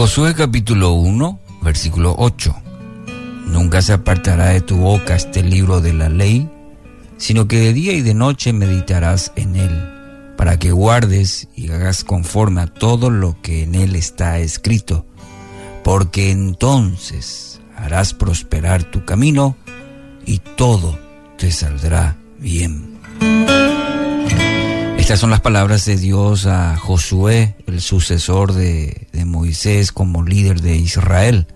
Josué capítulo 1, versículo 8. Nunca se apartará de tu boca este libro de la ley, sino que de día y de noche meditarás en él, para que guardes y hagas conforme a todo lo que en él está escrito, porque entonces harás prosperar tu camino y todo te saldrá bien. Estas son las palabras de Dios a Josué, el sucesor de, Moisés como líder de Israel.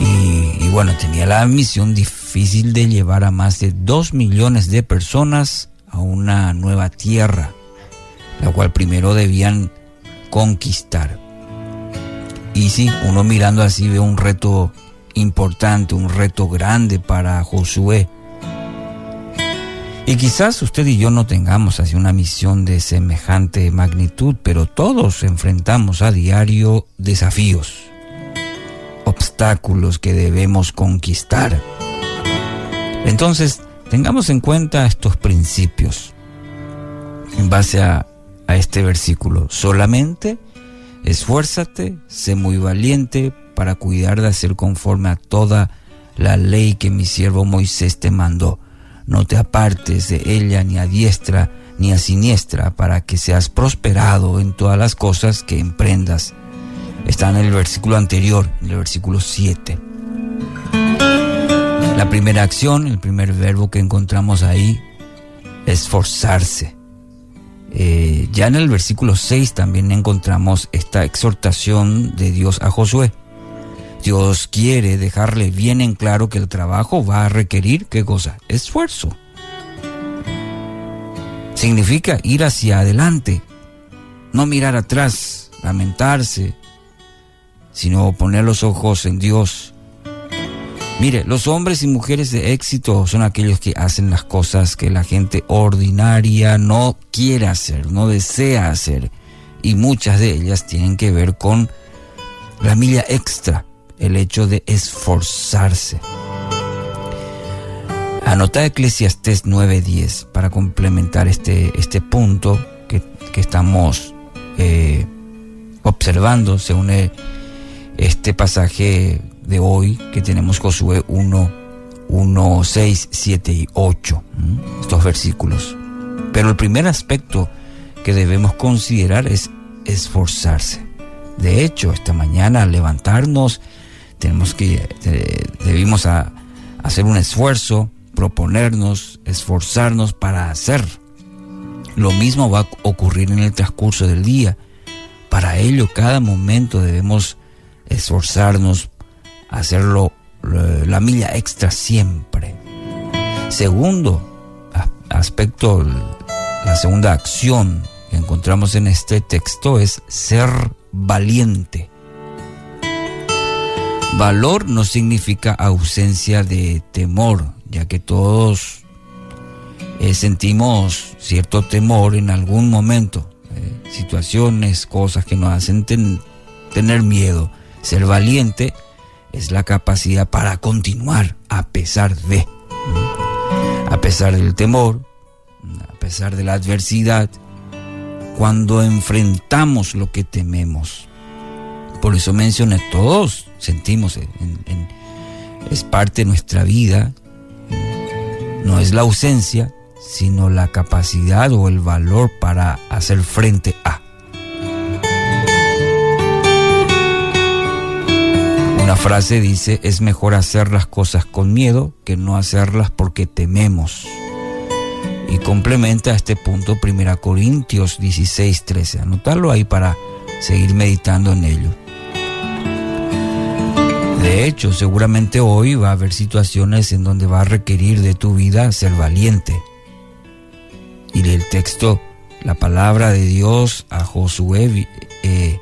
Y, bueno, tenía la misión difícil de llevar a más de dos millones de personas a una nueva tierra, la cual primero debían conquistar. Y sí, uno mirando así ve un reto importante, un reto grande para Josué y quizás usted y yo no tengamos así una misión de semejante magnitud, pero todos enfrentamos a diario desafíos, obstáculos que debemos conquistar. Entonces, tengamos en cuenta estos principios en base a, a este versículo. Solamente esfuérzate, sé muy valiente para cuidar de hacer conforme a toda la ley que mi siervo Moisés te mandó no te apartes de ella ni a diestra ni a siniestra, para que seas prosperado en todas las cosas que emprendas. Está en el versículo anterior, en el versículo 7. La primera acción, el primer verbo que encontramos ahí, esforzarse. Eh, ya en el versículo 6 también encontramos esta exhortación de Dios a Josué. Dios quiere dejarle bien en claro que el trabajo va a requerir, ¿qué cosa? Esfuerzo. Significa ir hacia adelante, no mirar atrás, lamentarse, sino poner los ojos en Dios. Mire, los hombres y mujeres de éxito son aquellos que hacen las cosas que la gente ordinaria no quiere hacer, no desea hacer. Y muchas de ellas tienen que ver con la milla extra, el hecho de esforzarse. Anota Eclesiastés 9:10 para complementar este, este punto que, estamos eh, observando. Se une este pasaje de hoy que tenemos Josué 1, 1, 6, 7 y 8, estos versículos. Pero el primer aspecto que debemos considerar es esforzarse. De hecho, esta mañana al levantarnos tenemos que, debimos hacer un esfuerzo, proponernos, esforzarnos para hacer. Lo mismo va a ocurrir en el transcurso del día. Para ello, cada momento debemos esforzarnos, hacerlo la milla extra siempre. Segundo aspecto, la segunda acción que encontramos en este texto es ser valiente. Valor no significa ausencia de temor, ya que todos eh, sentimos cierto temor en algún momento, eh, situaciones, cosas que nos hacen tener miedo. Ser valiente es la capacidad para continuar a pesar de, a pesar del temor, a pesar de la adversidad, cuando enfrentamos lo que tememos. Por eso mencioné, todos sentimos, es parte de nuestra vida, no es la ausencia, sino la capacidad o el valor para hacer frente a. Una frase dice, es mejor hacer las cosas con miedo que no hacerlas porque tememos. Y complementa este punto 1 Corintios 16, 13. Anotarlo ahí para seguir meditando en ello. De hecho, seguramente hoy va a haber situaciones en donde va a requerir de tu vida ser valiente. Y el texto, la palabra de Dios a Josué eh,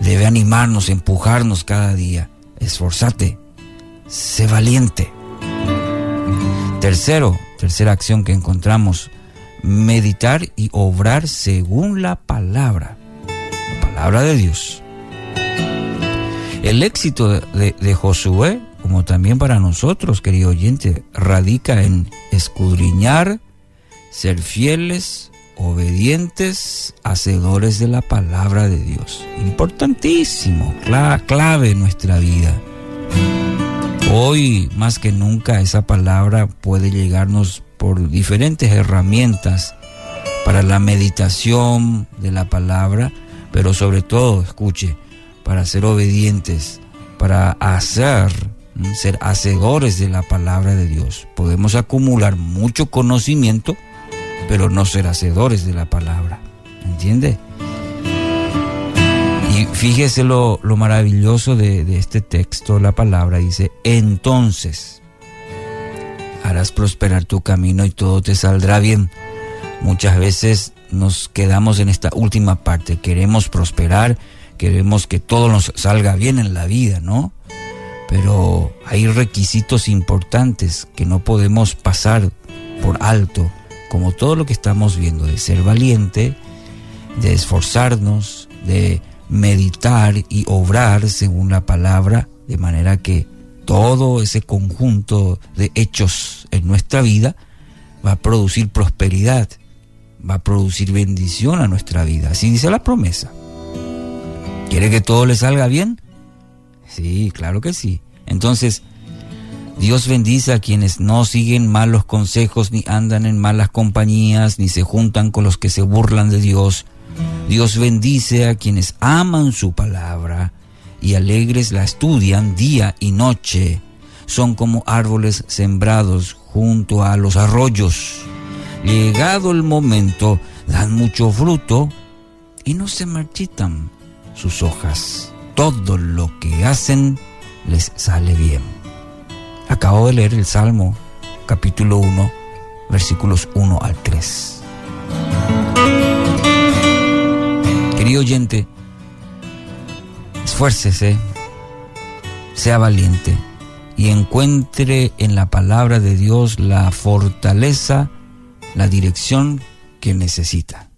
debe animarnos, empujarnos cada día. Esforzate, sé valiente. Tercero, tercera acción que encontramos, meditar y obrar según la palabra, la palabra de Dios. El éxito de, Josué, como también para nosotros, querido oyente, radica en escudriñar, ser fieles, obedientes, hacedores de la palabra de Dios. Importantísimo, clave en nuestra vida. Hoy, más que nunca, esa palabra puede llegarnos por diferentes herramientas para la meditación de la palabra, pero sobre todo, escuche, para ser obedientes, para hacer, ser hacedores de la palabra de Dios. Podemos acumular mucho conocimiento, pero no ser hacedores de la palabra. ¿Entiende? Y fíjese lo, maravilloso de, de este texto, la palabra dice, entonces harás prosperar tu camino y todo te saldrá bien. Muchas veces nos quedamos en esta última parte, queremos prosperar, queremos que todo nos salga bien en la vida, ¿no? Pero hay requisitos importantes que no podemos pasar por alto, como todo lo que estamos viendo, de ser valiente, de esforzarnos, de meditar y obrar según la palabra, de manera que todo ese conjunto de hechos en nuestra vida va a producir prosperidad, va a producir bendición a nuestra vida. Así dice la promesa. ¿Quiere que todo le salga bien? Sí, claro que sí. Entonces, Dios bendice a quienes no siguen malos consejos, ni andan en malas compañías, ni se juntan con los que se burlan de Dios. Dios bendice a quienes aman su palabra y alegres la estudian día y noche. Son como árboles sembrados junto a los arroyos. Llegado el momento, dan mucho fruto y no se marchitan sus hojas. Todo lo que hacen les sale bien. Acabo de leer el Salmo capítulo 1, versículos 1 al 3. Querido oyente, esfuércese, sea valiente y encuentre en la palabra de Dios la fortaleza, la dirección que necesita.